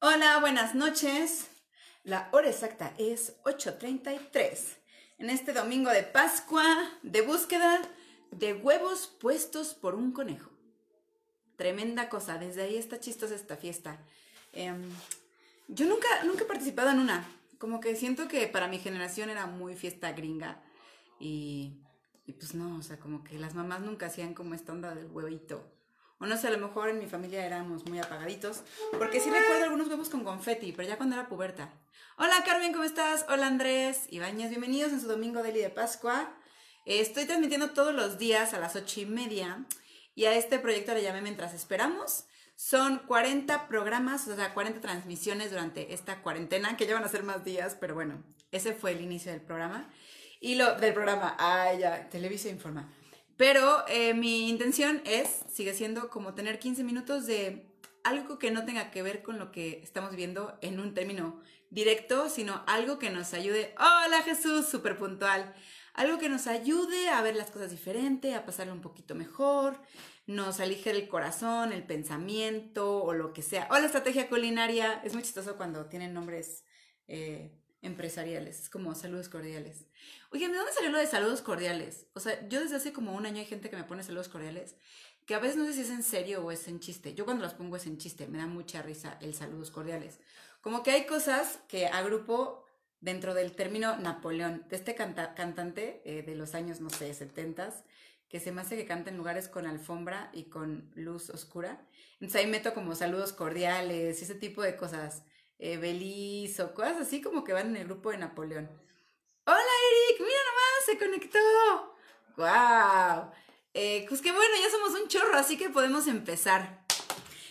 Hola, buenas noches. La hora exacta es 8.33. En este domingo de Pascua, de búsqueda de huevos puestos por un conejo. Tremenda cosa, desde ahí está chistosa esta fiesta. Em, yo nunca, nunca he participado en una. Como que siento que para mi generación era muy fiesta gringa. Y, y pues no, o sea, como que las mamás nunca hacían como esta onda del huevito. O no sé, a lo mejor en mi familia éramos muy apagaditos. Porque sí recuerdo algunos huevos con confeti, pero ya cuando era puberta. Hola Carmen, ¿cómo estás? Hola Andrés, Ibáñez, bienvenidos en su domingo daily de Pascua. Estoy transmitiendo todos los días a las ocho y media. Y a este proyecto le llamé Mientras Esperamos. Son 40 programas, o sea, 40 transmisiones durante esta cuarentena, que ya a ser más días, pero bueno, ese fue el inicio del programa. Y lo del programa, ah, ya, Televisa Informa. Pero eh, mi intención es, sigue siendo como tener 15 minutos de algo que no tenga que ver con lo que estamos viendo en un término directo, sino algo que nos ayude. Hola Jesús, súper puntual. Algo que nos ayude a ver las cosas diferente, a pasarlo un poquito mejor, nos aligere el corazón, el pensamiento o lo que sea. Hola estrategia culinaria. Es muy chistoso cuando tienen nombres eh, empresariales, es como saludos cordiales. Oigan, ¿de dónde salió lo de saludos cordiales? O sea, yo desde hace como un año hay gente que me pone saludos cordiales, que a veces no sé si es en serio o es en chiste. Yo cuando las pongo es en chiste, me da mucha risa el saludos cordiales. Como que hay cosas que agrupo dentro del término Napoleón, de este cantante eh, de los años, no sé, 70 que se me hace que canta en lugares con alfombra y con luz oscura. Entonces ahí meto como saludos cordiales y ese tipo de cosas eh, Beliz o cosas así como que van en el grupo de Napoleón. Hola Eric, mira nomás, se conectó. ¡Wow! Eh, pues que bueno, ya somos un chorro, así que podemos empezar.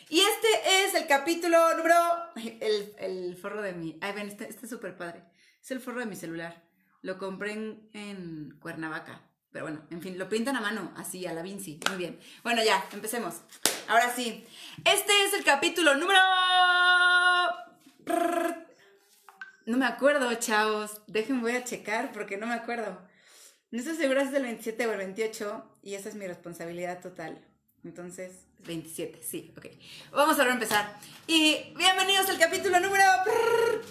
Y este es el capítulo número... El, el forro de mi... Ay, ven, este, este es súper padre. Es el forro de mi celular. Lo compré en, en Cuernavaca. Pero bueno, en fin, lo pintan a mano, así, a la Vinci. Muy bien. Bueno, ya, empecemos. Ahora sí. Este es el capítulo número no me acuerdo, chavos. Déjenme, voy a checar porque no me acuerdo. No estoy segura si es el 27 o el 28 y esa es mi responsabilidad total. Entonces, 27, sí, ok. Vamos a empezar. Y bienvenidos al capítulo número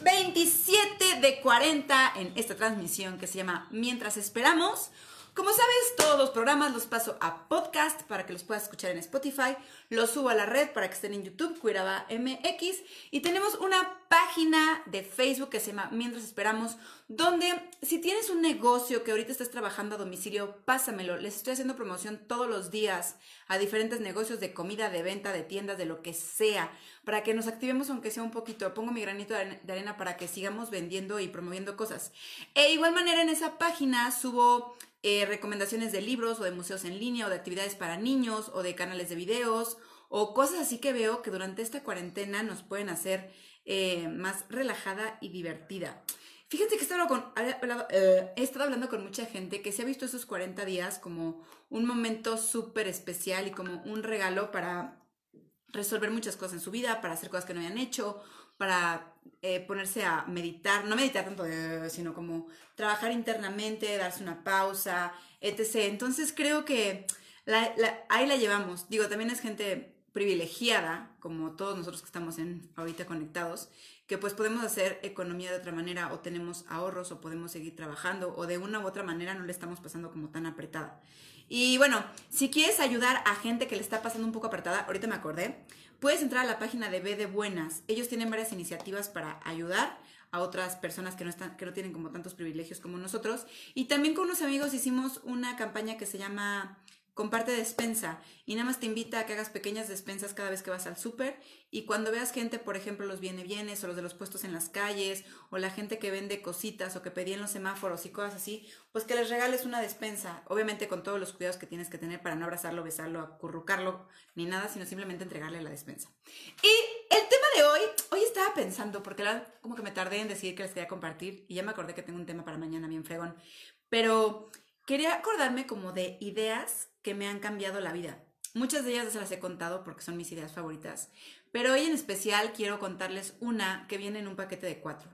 27 de 40 en esta transmisión que se llama Mientras Esperamos. Como sabes, todos los programas los paso a podcast para que los puedas escuchar en Spotify, los subo a la red para que estén en YouTube, Cuiraba MX, y tenemos una página de Facebook que se llama Mientras Esperamos, donde si tienes un negocio que ahorita estás trabajando a domicilio, pásamelo. Les estoy haciendo promoción todos los días a diferentes negocios de comida, de venta, de tiendas, de lo que sea, para que nos activemos aunque sea un poquito. Pongo mi granito de arena para que sigamos vendiendo y promoviendo cosas. E igual manera en esa página subo eh, recomendaciones de libros o de museos en línea o de actividades para niños o de canales de videos o cosas así que veo que durante esta cuarentena nos pueden hacer eh, más relajada y divertida. Fíjense que he con, eh, he estado hablando con mucha gente que se ha visto esos 40 días como un momento súper especial y como un regalo para resolver muchas cosas en su vida, para hacer cosas que no habían hecho para eh, ponerse a meditar, no meditar tanto, sino como trabajar internamente, darse una pausa, etc. Entonces creo que ahí la llevamos. Digo, también es gente privilegiada, como todos nosotros que estamos en, ahorita conectados, que pues podemos hacer economía de otra manera o tenemos ahorros o podemos seguir trabajando o de una u otra manera no le estamos pasando como tan apretada. Y bueno, si quieres ayudar a gente que le está pasando un poco apretada, ahorita me acordé, puedes entrar a la página de B de Buenas. Ellos tienen varias iniciativas para ayudar a otras personas que no, están, que no tienen como tantos privilegios como nosotros. Y también con unos amigos hicimos una campaña que se llama comparte despensa y nada más te invita a que hagas pequeñas despensas cada vez que vas al súper y cuando veas gente, por ejemplo, los viene bienes o los de los puestos en las calles o la gente que vende cositas o que pedía en los semáforos y cosas así, pues que les regales una despensa, obviamente con todos los cuidados que tienes que tener para no abrazarlo, besarlo, acurrucarlo ni nada, sino simplemente entregarle la despensa. Y el tema de hoy, hoy estaba pensando, porque como que me tardé en decir que les quería compartir y ya me acordé que tengo un tema para mañana bien fregón, pero quería acordarme como de ideas que me han cambiado la vida. Muchas de ellas se las he contado porque son mis ideas favoritas, pero hoy en especial quiero contarles una que viene en un paquete de cuatro.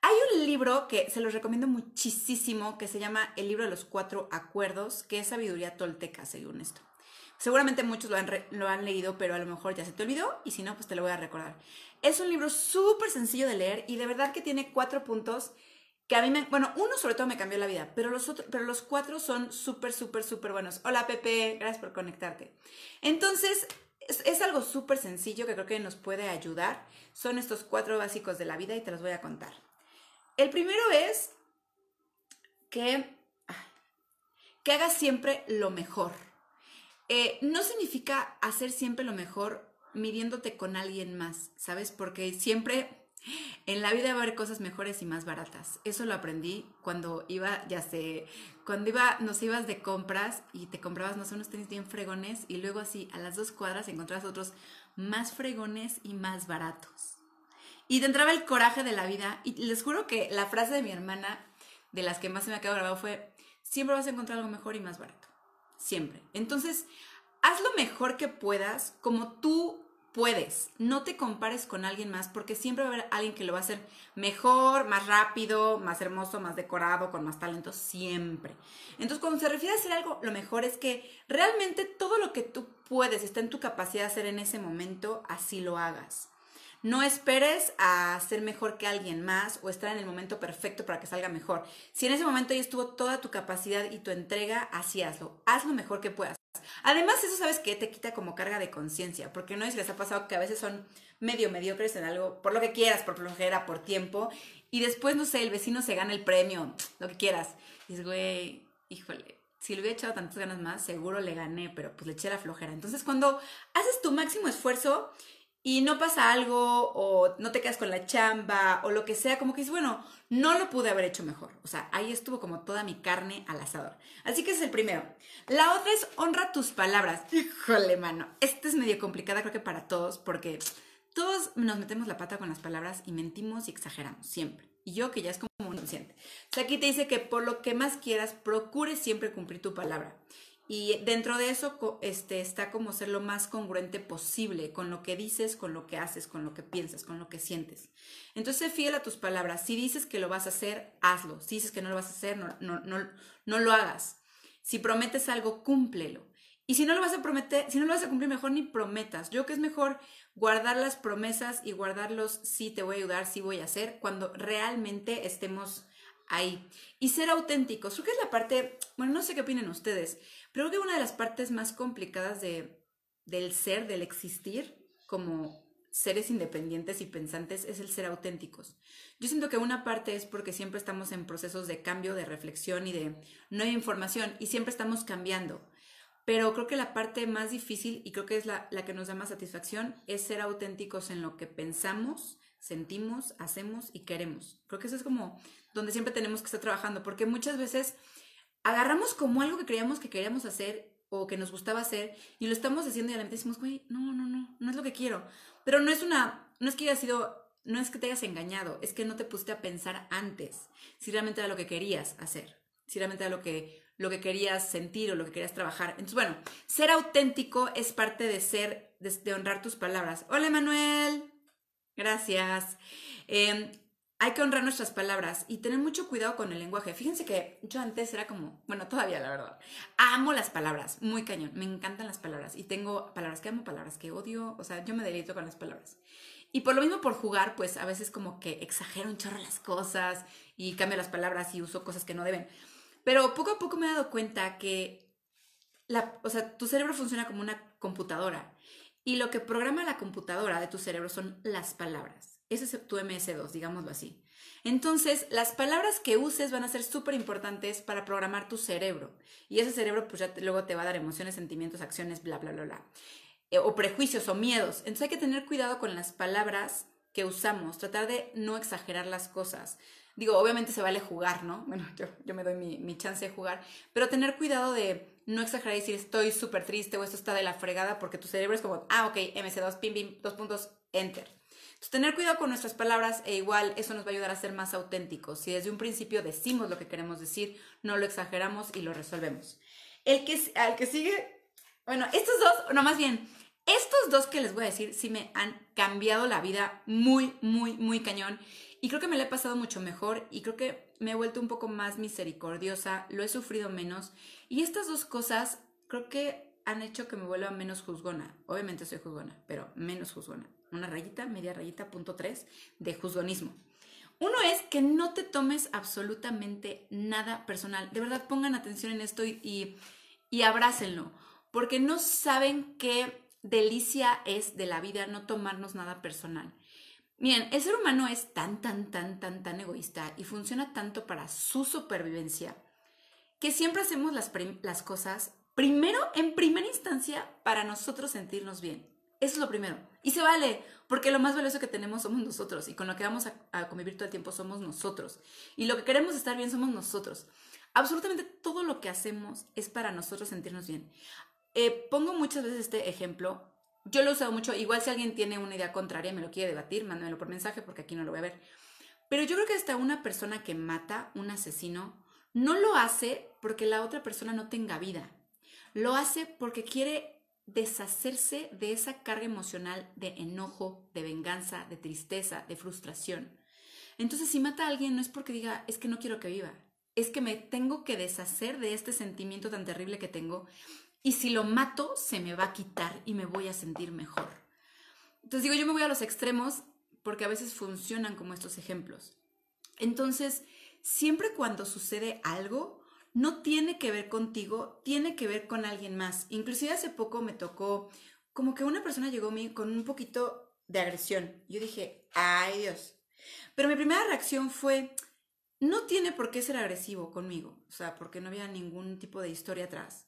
Hay un libro que se los recomiendo muchísimo que se llama El libro de los cuatro acuerdos, que es sabiduría tolteca, según esto. Seguramente muchos lo han, lo han leído, pero a lo mejor ya se te olvidó y si no, pues te lo voy a recordar. Es un libro súper sencillo de leer y de verdad que tiene cuatro puntos que a mí me, bueno, uno sobre todo me cambió la vida, pero los otros, pero los cuatro son súper, súper, súper buenos. Hola Pepe, gracias por conectarte. Entonces, es, es algo súper sencillo que creo que nos puede ayudar. Son estos cuatro básicos de la vida y te los voy a contar. El primero es que, que hagas siempre lo mejor. Eh, no significa hacer siempre lo mejor midiéndote con alguien más, ¿sabes? Porque siempre en la vida va a haber cosas mejores y más baratas. Eso lo aprendí cuando iba, ya sé, cuando iba, nos ibas de compras y te comprabas, no sé, unos tenis bien fregones y luego así a las dos cuadras encontrabas otros más fregones y más baratos. Y te entraba el coraje de la vida y les juro que la frase de mi hermana, de las que más se me ha quedado grabado, fue, siempre vas a encontrar algo mejor y más barato. Siempre. Entonces, haz lo mejor que puedas como tú puedes. No te compares con alguien más porque siempre va a haber alguien que lo va a hacer mejor, más rápido, más hermoso, más decorado, con más talento, siempre. Entonces, cuando se refiere a hacer algo, lo mejor es que realmente todo lo que tú puedes, está en tu capacidad de hacer en ese momento, así lo hagas. No esperes a ser mejor que alguien más o estar en el momento perfecto para que salga mejor. Si en ese momento ya estuvo toda tu capacidad y tu entrega, así hazlo. Haz lo mejor que puedas. Además, eso sabes que te quita como carga de conciencia, porque no es les ha pasado que a veces son medio mediocres en algo, por lo que quieras, por flojera, por tiempo, y después, no sé, el vecino se gana el premio, lo que quieras. Y dices, güey, híjole, si le hubiera echado tantas ganas más, seguro le gané, pero pues le eché la flojera. Entonces, cuando haces tu máximo esfuerzo y no pasa algo o no te quedas con la chamba o lo que sea, como que dices, bueno, no lo pude haber hecho mejor. O sea, ahí estuvo como toda mi carne al asador. Así que ese es el primero. La otra es honra tus palabras. Híjole, mano. Esta es medio complicada creo que para todos porque todos nos metemos la pata con las palabras y mentimos y exageramos siempre. Y yo que ya es como un inconsciente. O sea, aquí te dice que por lo que más quieras, procure siempre cumplir tu palabra. Y dentro de eso este, está como ser lo más congruente posible con lo que dices, con lo que haces, con lo que piensas, con lo que sientes. Entonces, fiel a tus palabras. Si dices que lo vas a hacer, hazlo. Si dices que no lo vas a hacer, no, no, no, no lo hagas. Si prometes algo, cúmplelo. Y si no lo vas a prometer, si no lo vas a cumplir, mejor ni prometas. Yo creo que es mejor guardar las promesas y guardarlos sí te voy a ayudar, sí voy a hacer, cuando realmente estemos ahí. Y ser auténticos. Creo que es la parte, bueno, no sé qué opinan ustedes, creo que una de las partes más complicadas de, del ser, del existir, como seres independientes y pensantes, es el ser auténticos. Yo siento que una parte es porque siempre estamos en procesos de cambio, de reflexión y de nueva información, y siempre estamos cambiando. Pero creo que la parte más difícil, y creo que es la, la que nos da más satisfacción, es ser auténticos en lo que pensamos, sentimos, hacemos y queremos. Creo que eso es como donde siempre tenemos que estar trabajando, porque muchas veces agarramos como algo que creíamos que queríamos hacer o que nos gustaba hacer y lo estamos haciendo y a la decimos, güey, no, no, no, no es lo que quiero. Pero no es una, no es que haya sido, no es que te hayas engañado, es que no te pusiste a pensar antes si realmente era lo que querías hacer, si realmente era lo que, lo que querías sentir o lo que querías trabajar. Entonces, bueno, ser auténtico es parte de ser, de, honrar tus palabras. Hola, Manuel. Gracias. Em, hay que honrar nuestras palabras y tener mucho cuidado con el lenguaje. Fíjense que yo antes era como, bueno, todavía la verdad, amo las palabras, muy cañón, me encantan las palabras y tengo palabras que amo, palabras que odio, o sea, yo me deleito con las palabras. Y por lo mismo por jugar, pues a veces como que exagero un chorro las cosas y cambio las palabras y uso cosas que no deben. Pero poco a poco me he dado cuenta que o sea, tu cerebro funciona como una computadora y lo que programa la computadora de tu cerebro son las palabras. Ese es tu MS2, digámoslo así. Entonces, las palabras que uses van a ser súper importantes para programar tu cerebro. Y ese cerebro, pues ya luego te va a dar emociones, sentimientos, acciones, bla, bla, bla, bla. Eh, o prejuicios o miedos. Entonces hay que tener cuidado con las palabras que usamos, tratar de no exagerar las cosas. Digo, obviamente se vale jugar, ¿no? Bueno, yo, me doy mi, mi chance de jugar, pero tener cuidado de no exagerar y decir estoy súper triste o esto está de la fregada porque tu cerebro es como, ah, ok, MC2, pim, pim, dos puntos, enter tener cuidado con nuestras palabras e igual eso nos va a ayudar a ser más auténticos. Si desde un principio decimos lo que queremos decir, no lo exageramos y lo resolvemos. El que, al que sigue, bueno, estos dos, no más bien, estos dos que les voy a decir sí me han cambiado la vida muy, muy, muy cañón. Y creo que me lo he pasado mucho mejor y creo que me he vuelto un poco más misericordiosa, lo he sufrido menos. Y estas dos cosas creo que han hecho que me vuelva menos juzgona. Obviamente soy juzgona, pero menos juzgona. Una rayita, media rayita, punto tres de juzgonismo. Uno es que no te tomes absolutamente nada personal. De verdad, pongan atención en esto y, y, abrácenlo, porque no saben qué delicia es de la vida no tomarnos nada personal. Miren, el ser humano es tan, tan, tan, tan, tan egoísta y funciona tanto para su supervivencia que siempre hacemos las, las cosas primero, en primera instancia, para nosotros sentirnos bien. Eso es lo primero. Y se vale, porque lo más valioso que tenemos somos nosotros y con lo que vamos a, convivir todo el tiempo somos nosotros. Y lo que queremos estar bien somos nosotros. Absolutamente todo lo que hacemos es para nosotros sentirnos bien. Eh, pongo muchas veces este ejemplo. Yo lo he usado mucho. Igual si alguien tiene una idea contraria, me lo quiere debatir, mándamelo por mensaje porque aquí no lo voy a ver. Pero yo creo que hasta una persona que mata, un asesino, no lo hace porque la otra persona no tenga vida. Lo hace porque quiere deshacerse de esa carga emocional de enojo, de venganza, de tristeza, de frustración. Entonces, si mata a alguien no es porque diga, es que no quiero que viva, es que me tengo que deshacer de este sentimiento tan terrible que tengo y si lo mato, se me va a quitar y me voy a sentir mejor. Entonces digo, yo me voy a los extremos porque a veces funcionan como estos ejemplos. Entonces, siempre cuando sucede algo, no tiene que ver contigo, tiene que ver con alguien más. Inclusive hace poco me tocó como que una persona llegó a mí con un poquito de agresión. Yo dije, ay Dios. Pero mi primera reacción fue, no tiene por qué ser agresivo conmigo, o sea, porque no había ningún tipo de historia atrás.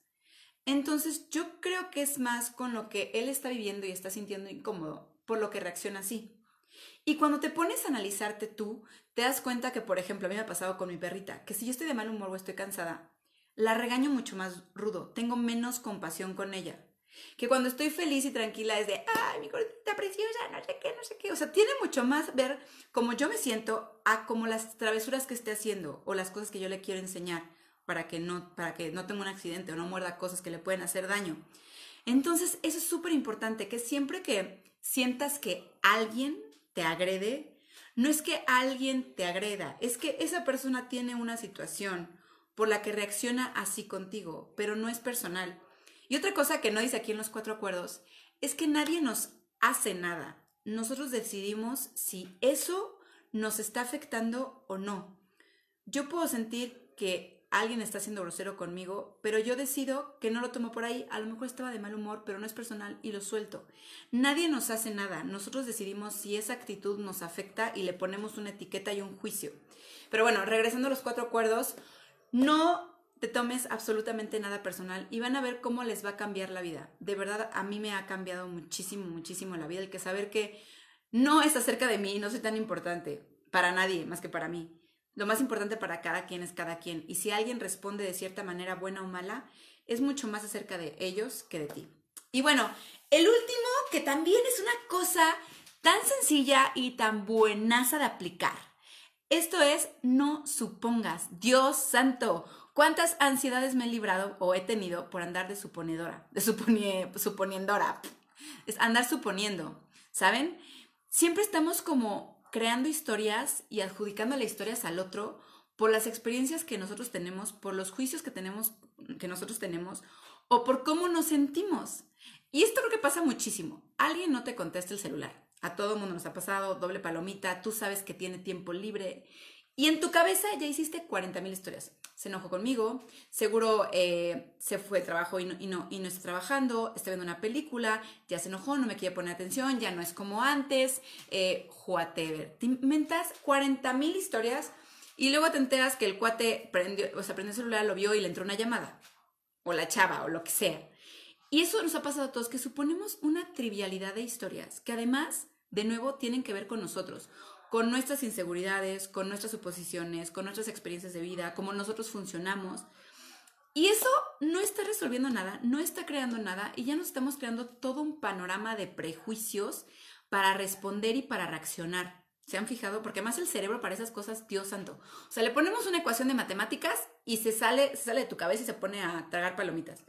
Entonces yo creo que es más con lo que él está viviendo y está sintiendo incómodo, por lo que reacciona así. Y cuando te pones a analizarte tú, te das cuenta que, por ejemplo, a mí me ha pasado con mi perrita, que si yo estoy de mal humor o estoy cansada, la regaño mucho más rudo, tengo menos compasión con ella. Que cuando estoy feliz y tranquila es de, ay, mi gordita preciosa, no sé qué, no sé qué. O sea, tiene mucho más ver cómo yo me siento a como las travesuras que esté haciendo o las cosas que yo le quiero enseñar para que no, para que no tenga un accidente o no muerda cosas que le pueden hacer daño. Entonces, eso es súper importante, que siempre que sientas que alguien te agrede, no es que alguien te agreda, es que esa persona tiene una situación por la que reacciona así contigo, pero no es personal. Y otra cosa que no dice aquí en los cuatro acuerdos es que nadie nos hace nada. Nosotros decidimos si eso nos está afectando o no. Yo puedo sentir que alguien está siendo grosero conmigo, pero yo decido que no lo tomo por ahí. A lo mejor estaba de mal humor, pero no es personal y lo suelto. Nadie nos hace nada. Nosotros decidimos si esa actitud nos afecta y le ponemos una etiqueta y un juicio. Pero bueno, regresando a los cuatro acuerdos, no te tomes absolutamente nada personal y van a ver cómo les va a cambiar la vida. De verdad, a mí me ha cambiado muchísimo, muchísimo la vida el que saber que no es acerca de mí, no soy tan importante para nadie más que para mí lo más importante para cada quien es cada quien. Y si alguien responde de cierta manera buena o mala, es mucho más acerca de ellos que de ti. Y bueno, el último, que también es una cosa tan sencilla y tan buenaza de aplicar. Esto es, no supongas, Dios santo, cuántas ansiedades me he librado o he tenido por andar de suponedora, de suponiendora, es andar suponiendo, ¿saben? Siempre estamos como creando historias y adjudicándole historias al otro por las experiencias que nosotros tenemos, por los juicios que tenemos, que nosotros tenemos, o por cómo nos sentimos. Y esto lo que pasa muchísimo. Alguien no te contesta el celular. A todo mundo nos ha pasado, doble palomita, tú sabes que tiene tiempo libre y en tu cabeza ya hiciste 40 mil historias. Se enojó conmigo, seguro eh, se fue de trabajo y no, y, no, y no está trabajando, está viendo una película, ya se enojó, no me quiere poner atención, ya no es como antes, eh, whatever. Te inventas 40 mil historias y luego te enteras que el cuate prendió, o sea, prendió el celular, lo vio y le entró una llamada. O la chava, o lo que sea. Y eso nos ha pasado a todos, que suponemos una trivialidad de historias, que además, de nuevo, tienen que ver con nosotros con nuestras inseguridades, con nuestras suposiciones, con nuestras experiencias de vida, cómo nosotros funcionamos. Y eso no está resolviendo nada, no está creando nada y ya nos estamos creando todo un panorama de prejuicios para responder y para reaccionar. ¿Se han fijado? Porque más el cerebro para esas cosas, Dios santo. O sea, le ponemos una ecuación de matemáticas y se sale, se sale de tu cabeza y se pone a tragar palomitas.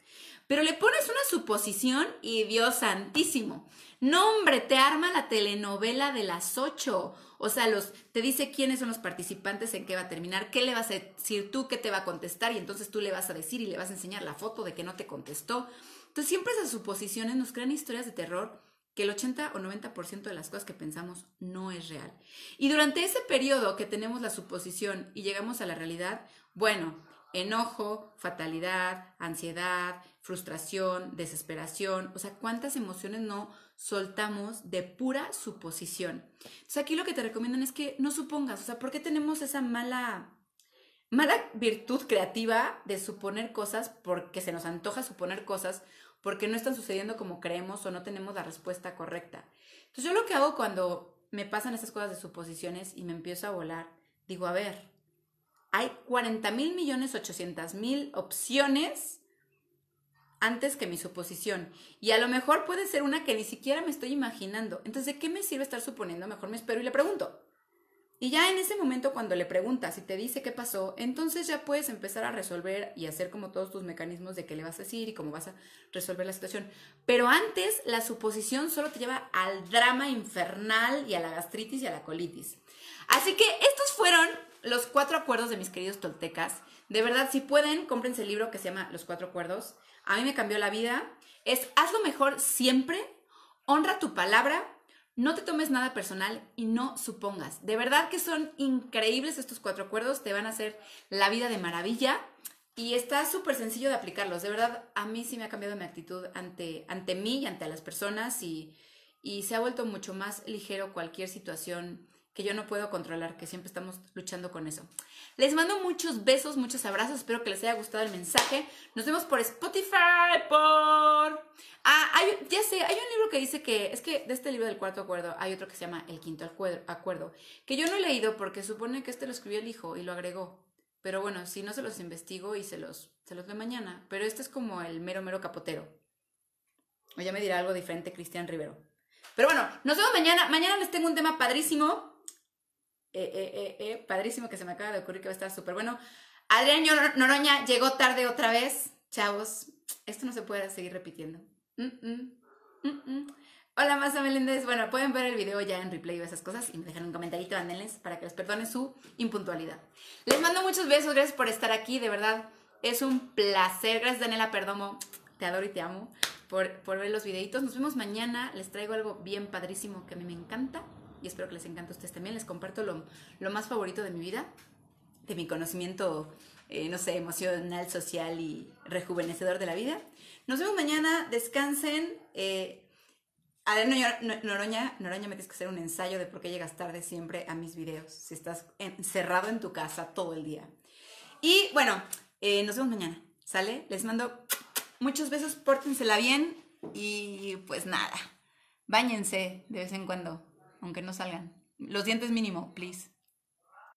Pero le pones una suposición y Dios santísimo. No, hombre, te arma la telenovela de las ocho. O sea, los, te dice quiénes son los participantes, en qué va a terminar, qué le vas a decir tú, qué te va a contestar, y entonces tú le vas a decir y le vas a enseñar la foto de que no te contestó. Entonces siempre esas suposiciones nos crean historias de terror que el 80 o 90% de las cosas que pensamos no es real. Y durante ese periodo que tenemos la suposición y llegamos a la realidad, bueno, enojo, fatalidad, ansiedad, frustración, desesperación, o sea, cuántas emociones no soltamos de pura suposición. Entonces aquí lo que te recomiendan es que no supongas, o sea, ¿por qué tenemos esa mala mala virtud creativa de suponer cosas porque se nos antoja suponer cosas porque no están sucediendo como creemos o no tenemos la respuesta correcta. Entonces yo lo que hago cuando me pasan esas cosas de suposiciones y me empiezo a volar, digo, a ver, hay 40 mil millones 800 mil opciones antes que mi suposición. Y a lo mejor puede ser una que ni siquiera me estoy imaginando. Entonces, ¿de qué me sirve estar suponiendo? Mejor me espero y le pregunto. Y ya en ese momento cuando le preguntas y te dice qué pasó, entonces ya puedes empezar a resolver y hacer como todos tus mecanismos de qué le vas a decir y cómo vas a resolver la situación. Pero antes la suposición solo te lleva al drama infernal y a la gastritis y a la colitis. Así que estos fueron los cuatro acuerdos de mis queridos toltecas. De verdad, si pueden, cómprense el libro que se llama Los cuatro acuerdos. A mí me cambió la vida. Es haz lo mejor siempre, honra tu palabra no te tomes nada personal y no supongas. De verdad que son increíbles estos cuatro acuerdos, te van a hacer la vida de maravilla y está súper sencillo de aplicarlos. De verdad, a mí sí me ha cambiado mi actitud ante, ante mí y ante las personas y, y se ha vuelto mucho más ligero cualquier situación que yo no puedo controlar, que siempre estamos luchando con eso. Les mando muchos besos, muchos abrazos, espero que les haya gustado el mensaje. Nos vemos por Spotify, por... Ah, ya sé, hay un libro que dice que, es que de este libro del cuarto acuerdo hay otro que se llama El quinto acuerdo, que yo no he leído porque supone que este lo escribió el hijo y lo agregó. Pero bueno, si no se los investigo y se los, se los leo mañana. Pero este es como el mero, mero capotero. O ya me dirá algo diferente Cristian Rivero. Pero bueno, nos vemos mañana. Mañana les tengo un tema padrísimo. Eh, eh, eh, padrísimo que se me acaba de ocurrir que va a estar súper bueno. Adrián Noroña llegó tarde otra vez. Chavos, esto no se puede seguir repitiendo. Hola, Masa Meléndez. Bueno, pueden ver el video ya en replay o esas cosas y me dejan un comentarito, ándenles para que les perdone su impuntualidad. Les mando muchos besos, gracias por estar aquí, de verdad. Es un placer. Gracias, Daniela Perdomo. Te adoro y te amo por, por ver los videitos. Nos vemos mañana. Les traigo algo bien padrísimo que a mí me encanta y espero que les encante a ustedes también. Les comparto lo, lo más favorito de mi vida, de mi conocimiento, eh, no sé, emocional, social y rejuvenecedor de la vida. Nos vemos mañana, descansen. Eh, Adriana Noroña, Noroña, me tienes que hacer un ensayo de por qué llegas tarde siempre a mis videos, si estás encerrado en tu casa todo el día. Y bueno, eh, nos vemos mañana, ¿sale? Les mando muchos besos, pórtensela bien y pues nada, báñense de vez en cuando aunque no salgan. Los dientes mínimo, please.